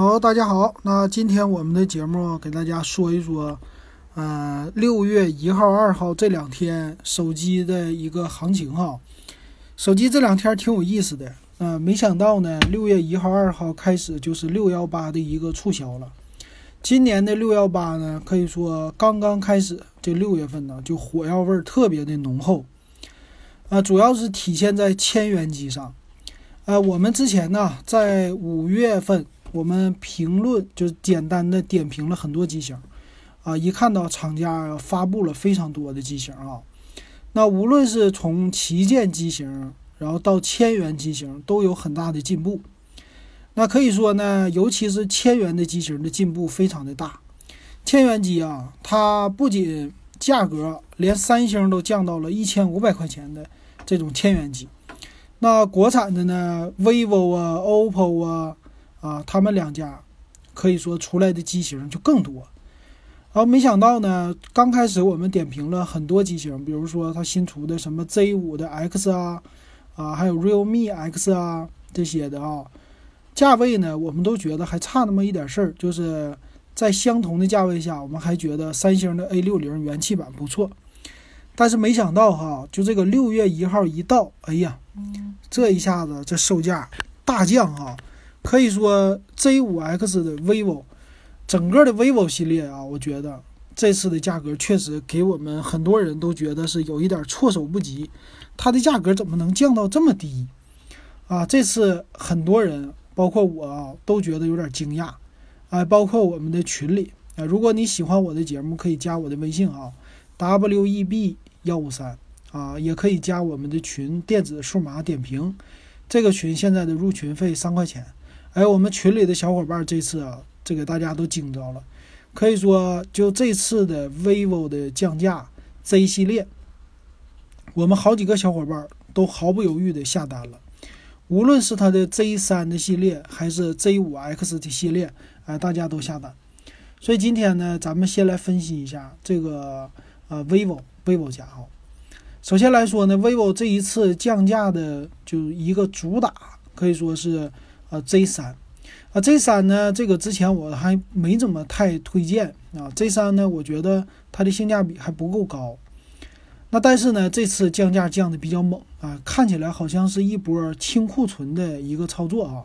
好，大家好，那今天我们的节目给大家说一说，呃，六月一号、二号这两天手机的一个行情哈。手机这两天挺有意思的，呃，没想到呢，六月一号、二号开始就是六幺八的一个促销了。今年的六幺八呢，可以说刚刚开始，这六月份呢就火药味儿特别的浓厚，啊，主要是体现在千元机上。呃，我们之前呢在五月份。我们评论就是简单的点评了很多机型，啊，一看到厂家发布了非常多的机型啊，那无论是从旗舰机型，然后到千元机型，都有很大的进步。那可以说呢，尤其是千元的机型的进步非常的大。千元机啊，它不仅价格连三星都降到了一千五百块钱的这种千元机，那国产的呢，vivo 啊，oppo 啊。啊，他们两家可以说出来的机型就更多，然后没想到呢，刚开始我们点评了很多机型，比如说它新出的什么 Z 五的 X 啊，啊，还有 Realme X 啊这些的啊，价位呢，我们都觉得还差那么一点事儿，就是在相同的价位下，我们还觉得三星的 A 六零元气版不错，但是没想到哈，就这个六月一号一到，哎呀，这一下子这售价大降哈。可以说，Z5X 的 vivo，整个的 vivo 系列啊，我觉得这次的价格确实给我们很多人都觉得是有一点措手不及。它的价格怎么能降到这么低？啊，这次很多人，包括我啊，都觉得有点惊讶。啊，包括我们的群里啊，如果你喜欢我的节目，可以加我的微信啊，WEB 幺五三啊，也可以加我们的群电子数码点评。这个群现在的入群费三块钱。哎，我们群里的小伙伴这次啊，这个大家都惊着了。可以说，就这次的 vivo 的降价 Z 系列，我们好几个小伙伴都毫不犹豫的下单了。无论是它的 Z 三的系列，还是 Z 五 X 的系列，哎，大家都下单。所以今天呢，咱们先来分析一下这个呃 vivo vivo 家哈。首先来说呢，vivo 这一次降价的就一个主打，可以说是。啊，Z 三，啊，Z 三呢？这个之前我还没怎么太推荐啊。Z 三呢，我觉得它的性价比还不够高。那但是呢，这次降价降的比较猛啊，看起来好像是一波清库存的一个操作啊。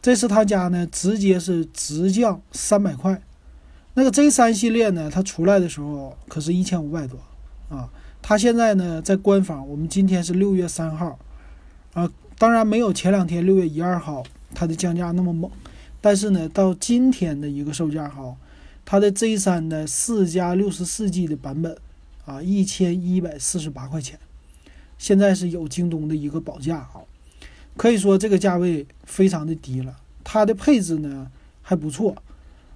这次他家呢，直接是直降三百块。那个 Z 三系列呢，它出来的时候可是一千五百多啊。它现在呢，在官方，我们今天是六月三号啊。当然没有前两天六月一二号它的降价那么猛，但是呢，到今天的一个售价哈，它的 Z 三的四加六十四 G 的版本啊，一千一百四十八块钱，现在是有京东的一个保价啊，可以说这个价位非常的低了。它的配置呢还不错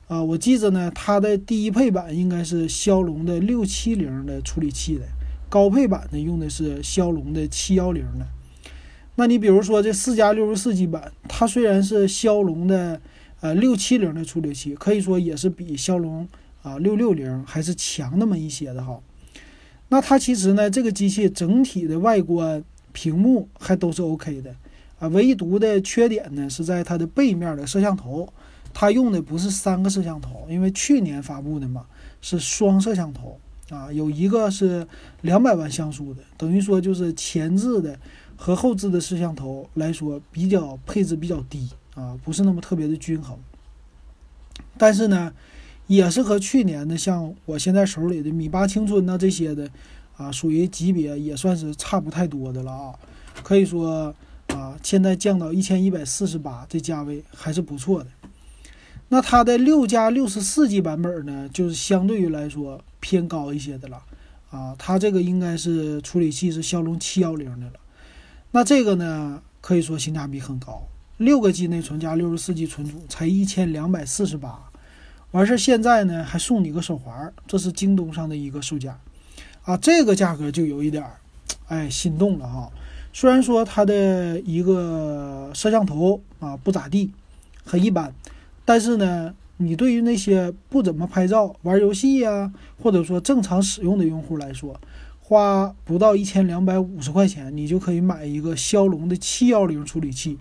啊，我记着呢，它的低配版应该是骁龙的六七零的处理器的，高配版呢用的是骁龙的七幺零的。那你比如说这四加六十四 G 版，它虽然是骁龙的呃六七零的处理器，可以说也是比骁龙啊六六零还是强那么一些的哈。那它其实呢，这个机器整体的外观、屏幕还都是 OK 的啊，唯独的缺点呢是在它的背面的摄像头，它用的不是三个摄像头，因为去年发布的嘛是双摄像头啊，有一个是两百万像素的，等于说就是前置的。和后置的摄像头来说，比较配置比较低啊，不是那么特别的均衡。但是呢，也是和去年的像我现在手里的米八青春呐这些的啊，属于级别也算是差不太多的了啊。可以说啊，现在降到一千一百四十八这价位还是不错的。那它的六加六十四 G 版本呢，就是相对于来说偏高一些的了啊。它这个应该是处理器是骁龙七幺零的了。那这个呢，可以说性价比很高，六个 G 内存加六十四 G 存储才一千两百四十八，完事儿现在呢还送你个手环，这是京东上的一个售价，啊，这个价格就有一点儿，哎，心动了哈。虽然说它的一个摄像头啊不咋地，很一般，但是呢，你对于那些不怎么拍照、玩游戏呀，或者说正常使用的用户来说，花不到一千两百五十块钱，你就可以买一个骁龙的七幺零处理器，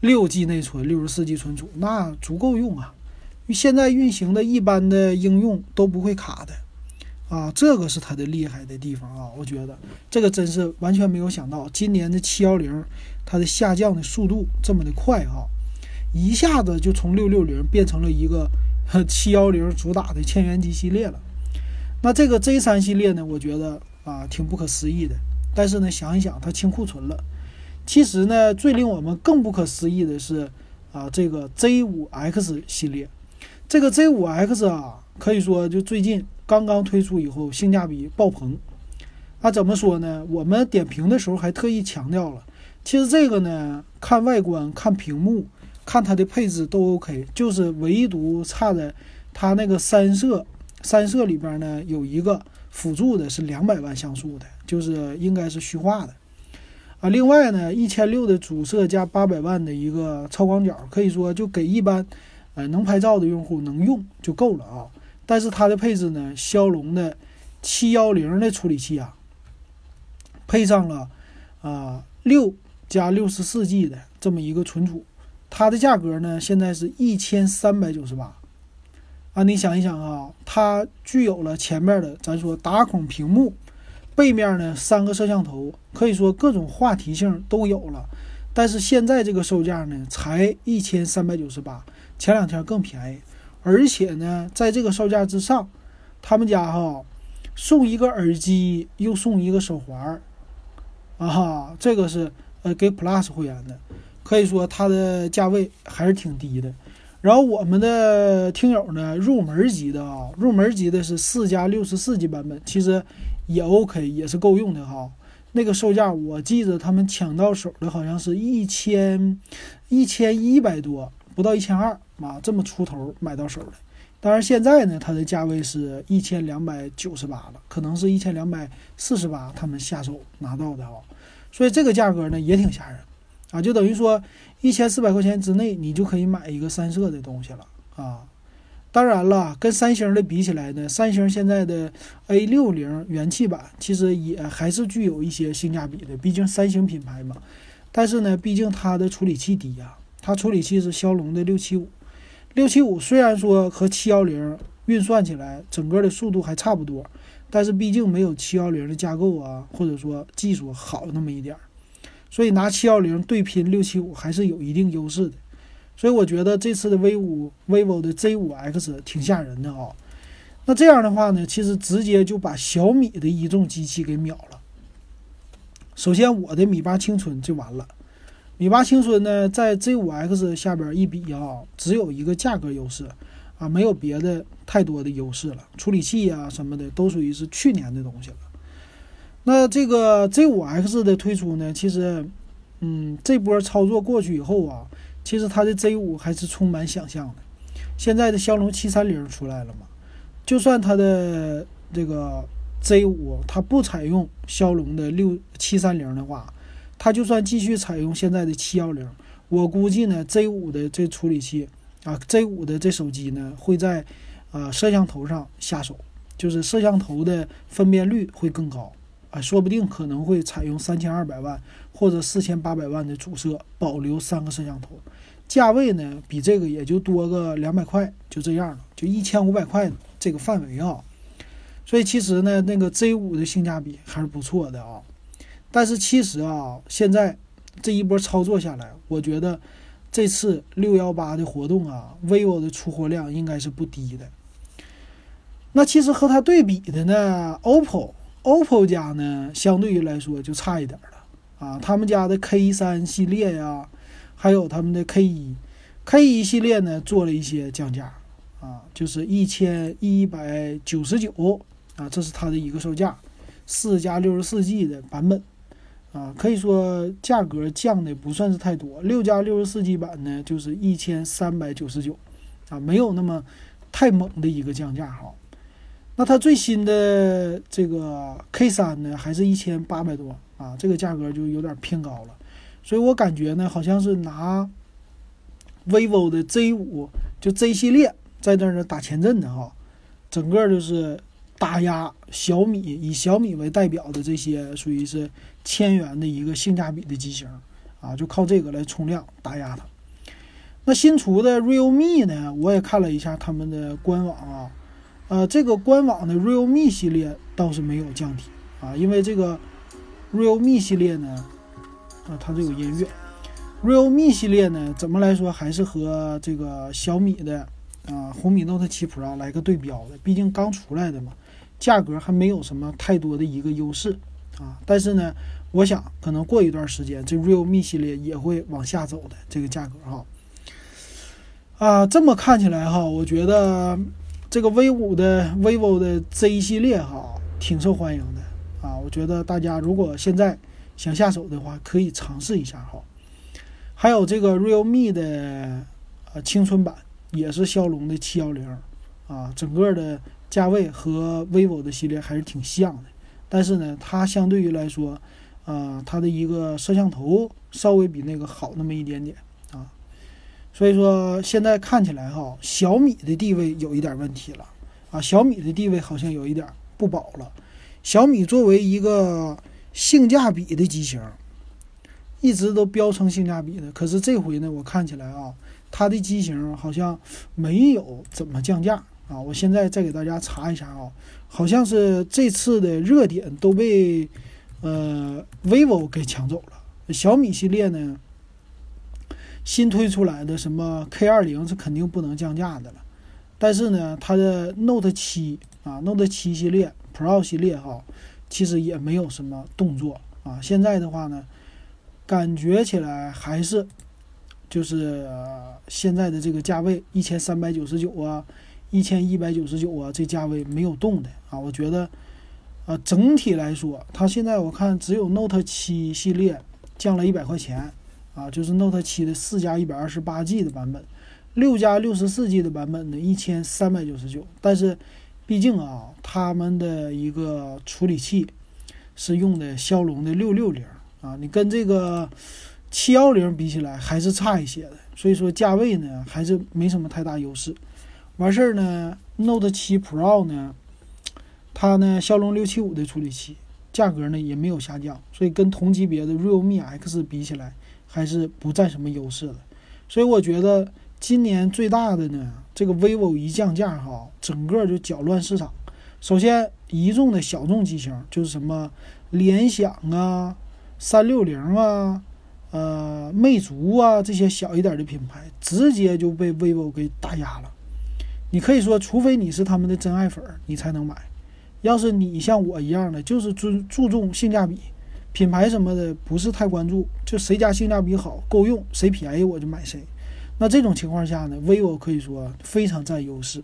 六 G 内存，六十四 G 存储，那足够用啊。现在运行的一般的应用都不会卡的。啊，这个是它的厉害的地方啊！我觉得这个真是完全没有想到，今年的七幺零它的下降的速度这么的快哈，一下子就从六六零变成了一个七幺零主打的千元机系列了。那这个 Z 三系列呢，我觉得啊挺不可思议的。但是呢，想一想它清库存了。其实呢，最令我们更不可思议的是啊，这个 Z 五 X 系列，这个 Z 五 X 啊，可以说就最近。刚刚推出以后，性价比爆棚。那怎么说呢？我们点评的时候还特意强调了，其实这个呢，看外观、看屏幕、看它的配置都 OK，就是唯独差的它那个三摄，三摄里边呢有一个辅助的是两百万像素的，就是应该是虚化的啊。另外呢，一千六的主摄加八百万的一个超广角，可以说就给一般呃能拍照的用户能用就够了啊。但是它的配置呢，骁龙的七幺零的处理器啊，配上了啊六加六十四 G 的这么一个存储，它的价格呢现在是一千三百九十八啊。你想一想啊，它具有了前面的咱说打孔屏幕，背面呢三个摄像头，可以说各种话题性都有了。但是现在这个售价呢才一千三百九十八，前两天更便宜。而且呢，在这个售价之上，他们家哈送一个耳机，又送一个手环儿，啊哈，这个是呃给 Plus 会员的，可以说它的价位还是挺低的。然后我们的听友呢，入门级的啊，入门级的是四加六十四 G 版本，其实也 OK，也是够用的哈。那个售价我记得他们抢到手的好像是一千一千一百多。不到一千二啊，这么出头买到手的。当然现在呢，它的价位是一千两百九十八了，可能是一千两百四十八他们下手拿到的啊。所以这个价格呢也挺吓人啊，就等于说一千四百块钱之内你就可以买一个三摄的东西了啊。当然了，跟三星的比起来呢，三星现在的 A 六零元气版其实也还是具有一些性价比的，毕竟三星品牌嘛。但是呢，毕竟它的处理器低呀。它处理器是骁龙的六七五，六七五虽然说和七幺零运算起来整个的速度还差不多，但是毕竟没有七幺零的架构啊，或者说技术好那么一点儿，所以拿七幺零对拼六七五还是有一定优势的。所以我觉得这次的 V 五 vivo 的 Z 五 X 挺吓人的啊。那这样的话呢，其实直接就把小米的一众机器给秒了。首先我的米八青春就完了。米八青春呢，在 Z5X 下边一比啊，只有一个价格优势啊，没有别的太多的优势了。处理器啊什么的都属于是去年的东西了。那这个 Z5X 的推出呢，其实，嗯，这波操作过去以后啊，其实它的 Z5 还是充满想象的。现在的骁龙七三零出来了嘛，就算它的这个 Z5 它不采用骁龙的六七三零的话。它就算继续采用现在的七幺零，我估计呢，Z 五的这处理器啊，Z 五的这手机呢，会在啊摄像头上下手，就是摄像头的分辨率会更高啊，说不定可能会采用三千二百万或者四千八百万的主摄，保留三个摄像头，价位呢比这个也就多个两百块，就这样了，就一千五百块这个范围啊，所以其实呢，那个 Z 五的性价比还是不错的啊。但是其实啊，现在这一波操作下来，我觉得这次六幺八的活动啊，vivo 的出货量应该是不低的。那其实和它对比的呢，OPPO OPPO 家呢，相对于来说就差一点了啊。他们家的 K 三系列呀，还有他们的 K 一，K 一系列呢做了一些降价啊，就是一千一百九十九啊，这是它的一个售价，四加六十四 G 的版本。啊，可以说价格降的不算是太多。六加六十四 G 版呢，就是一千三百九十九，啊，没有那么太猛的一个降价哈。那它最新的这个 K 三呢，还是一千八百多啊，这个价格就有点偏高了。所以我感觉呢，好像是拿 vivo 的 Z 五就 Z 系列在那儿打前阵的哈，整个就是打压小米，以小米为代表的这些属于是。千元的一个性价比的机型，啊，就靠这个来冲量打压它。那新出的 Realme 呢，我也看了一下他们的官网啊，呃，这个官网的 Realme 系列倒是没有降低啊，因为这个 Realme 系列呢，啊，它这有音乐，Realme 系列呢，怎么来说还是和这个小米的啊红米 Note 7 Pro 来个对标的，毕竟刚出来的嘛，价格还没有什么太多的一个优势啊，但是呢，我想可能过一段时间，这 Realme 系列也会往下走的这个价格哈。啊，这么看起来哈，我觉得这个 V 五的 vivo 的 Z 系列哈挺受欢迎的啊。我觉得大家如果现在想下手的话，可以尝试一下哈。还有这个 Realme 的呃青春版也是骁龙的七幺零啊，整个的价位和 vivo 的系列还是挺像的，但是呢，它相对于来说，啊，它的一个摄像头稍微比那个好那么一点点。所以说现在看起来哈，小米的地位有一点问题了啊，小米的地位好像有一点不保了。小米作为一个性价比的机型，一直都标称性价比的，可是这回呢，我看起来啊，它的机型好像没有怎么降价啊。我现在再给大家查一下啊，好像是这次的热点都被呃 vivo 给抢走了，小米系列呢。新推出来的什么 K 二零是肯定不能降价的了，但是呢，它的 Note 七啊，Note 七系列 Pro 系列哈，其实也没有什么动作啊。现在的话呢，感觉起来还是就是现在的这个价位一千三百九十九啊，一千一百九十九啊，这价位没有动的啊。我觉得啊，整体来说，它现在我看只有 Note 七系列降了一百块钱。啊，就是 Note 7的四加一百二十八 G 的版本，六加六十四 G 的版本呢，一千三百九十九。但是，毕竟啊，他们的一个处理器是用的骁龙的六六零啊，你跟这个七幺零比起来还是差一些的。所以说价位呢还是没什么太大优势。完事儿呢，Note 7 Pro 呢，它呢骁龙六七五的处理器，价格呢也没有下降，所以跟同级别的 Realme X 比起来。还是不占什么优势的，所以我觉得今年最大的呢，这个 vivo 一降价哈，整个就搅乱市场。首先，一众的小众机型，就是什么联想啊、三六零啊、呃、魅族啊这些小一点的品牌，直接就被 vivo 给打压了。你可以说，除非你是他们的真爱粉，你才能买。要是你像我一样的，就是尊注重性价比。品牌什么的不是太关注，就谁家性价比好、够用，谁便宜我就买谁。那这种情况下呢，vivo 可以说非常占优势。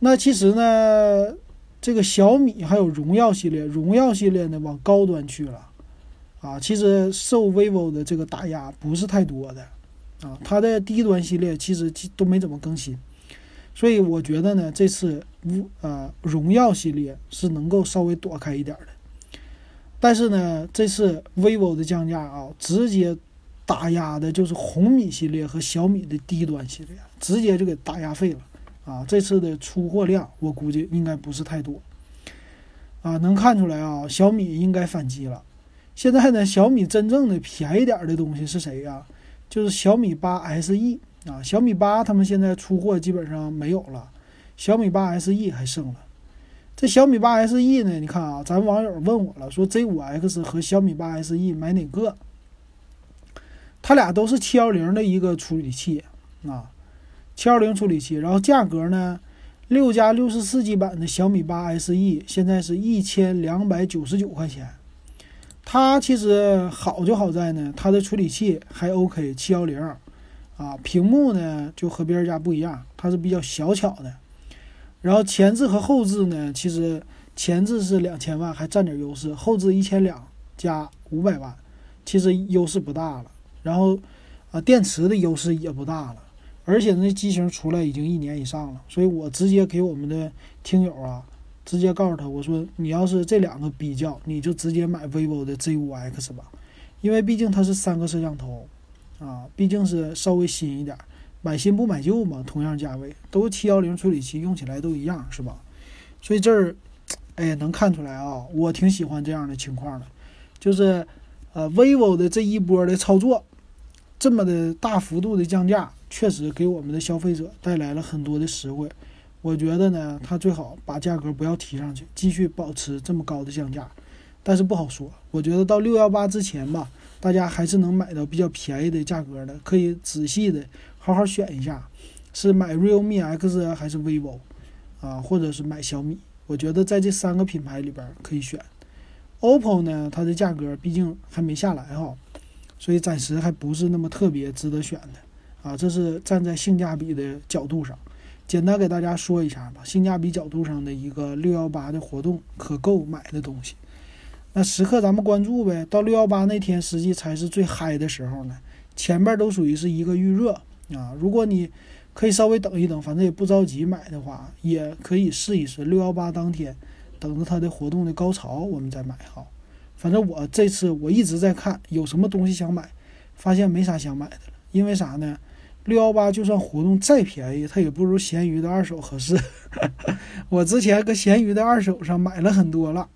那其实呢，这个小米还有荣耀系列，荣耀系列呢往高端去了啊。其实受 vivo 的这个打压不是太多的啊，它的低端系列其实都没怎么更新。所以我觉得呢，这次无呃荣耀系列是能够稍微躲开一点的。但是呢，这次 vivo 的降价啊，直接打压的就是红米系列和小米的低端系列，直接就给打压废了啊！这次的出货量，我估计应该不是太多啊。能看出来啊，小米应该反击了。现在呢，小米真正的便宜点的东西是谁呀？就是小米八 SE 啊，小米八他们现在出货基本上没有了，小米八 SE 还剩了。这小米八 SE 呢？你看啊，咱们网友问我了，说 Z5X 和小米八 SE 买哪个？它俩都是七幺零的一个处理器啊，七幺零处理器。然后价格呢，六加六十四 G 版的小米八 SE 现在是一千两百九十九块钱。它其实好就好在呢，它的处理器还 OK，七幺零啊，屏幕呢就和别人家不一样，它是比较小巧的。然后前置和后置呢，其实前置是两千万，还占点优势；后置一千两加五百万，其实优势不大了。然后啊，电池的优势也不大了。而且那机型出来已经一年以上了，所以我直接给我们的听友啊，直接告诉他，我说你要是这两个比较，你就直接买 vivo 的 Z5X 吧，因为毕竟它是三个摄像头啊，毕竟是稍微新一点。买新不买旧嘛，同样价位，都七幺零处理器，用起来都一样，是吧？所以这儿，哎，能看出来啊，我挺喜欢这样的情况的，就是，呃，vivo 的这一波的操作，这么的大幅度的降价，确实给我们的消费者带来了很多的实惠。我觉得呢，它最好把价格不要提上去，继续保持这么高的降价。但是不好说，我觉得到六幺八之前吧，大家还是能买到比较便宜的价格的，可以仔细的好好选一下，是买 realme X 还是 vivo 啊，或者是买小米。我觉得在这三个品牌里边可以选。OPPO 呢，它的价格毕竟还没下来哈。所以暂时还不是那么特别值得选的啊，这是站在性价比的角度上，简单给大家说一下吧。性价比角度上的一个六幺八的活动可购买的东西，那时刻咱们关注呗。到六幺八那天，实际才是最嗨的时候呢。前边都属于是一个预热啊。如果你可以稍微等一等，反正也不着急买的话，也可以试一试六幺八当天，等着它的活动的高潮，我们再买哈。反正我这次我一直在看有什么东西想买，发现没啥想买的了。因为啥呢？六幺八就算活动再便宜，它也不如闲鱼的二手合适。我之前搁闲鱼的二手上买了很多了，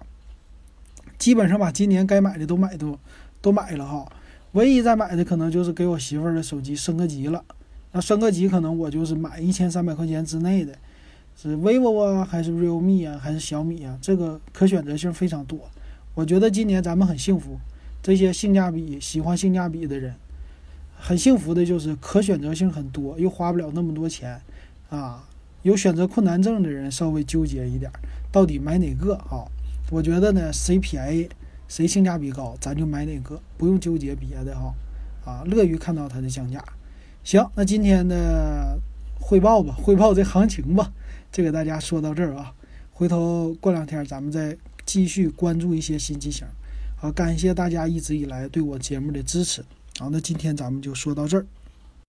基本上把今年该买的都买都都买了哈。唯一再买的可能就是给我媳妇儿的手机升个级了。那升个级可能我就是买一千三百块钱之内的，是 vivo 啊，还是 realme 啊，还是小米啊？这个可选择性非常多。我觉得今年咱们很幸福，这些性价比喜欢性价比的人，很幸福的就是可选择性很多，又花不了那么多钱，啊，有选择困难症的人稍微纠结一点，到底买哪个啊？我觉得呢，谁便宜，谁性价比高，咱就买哪个，不用纠结别的哈，啊，乐于看到它的降价。行，那今天的汇报吧，汇报这行情吧，就给大家说到这儿啊，回头过两天咱们再。继续关注一些新机型，好，感谢大家一直以来对我节目的支持。好，那今天咱们就说到这儿。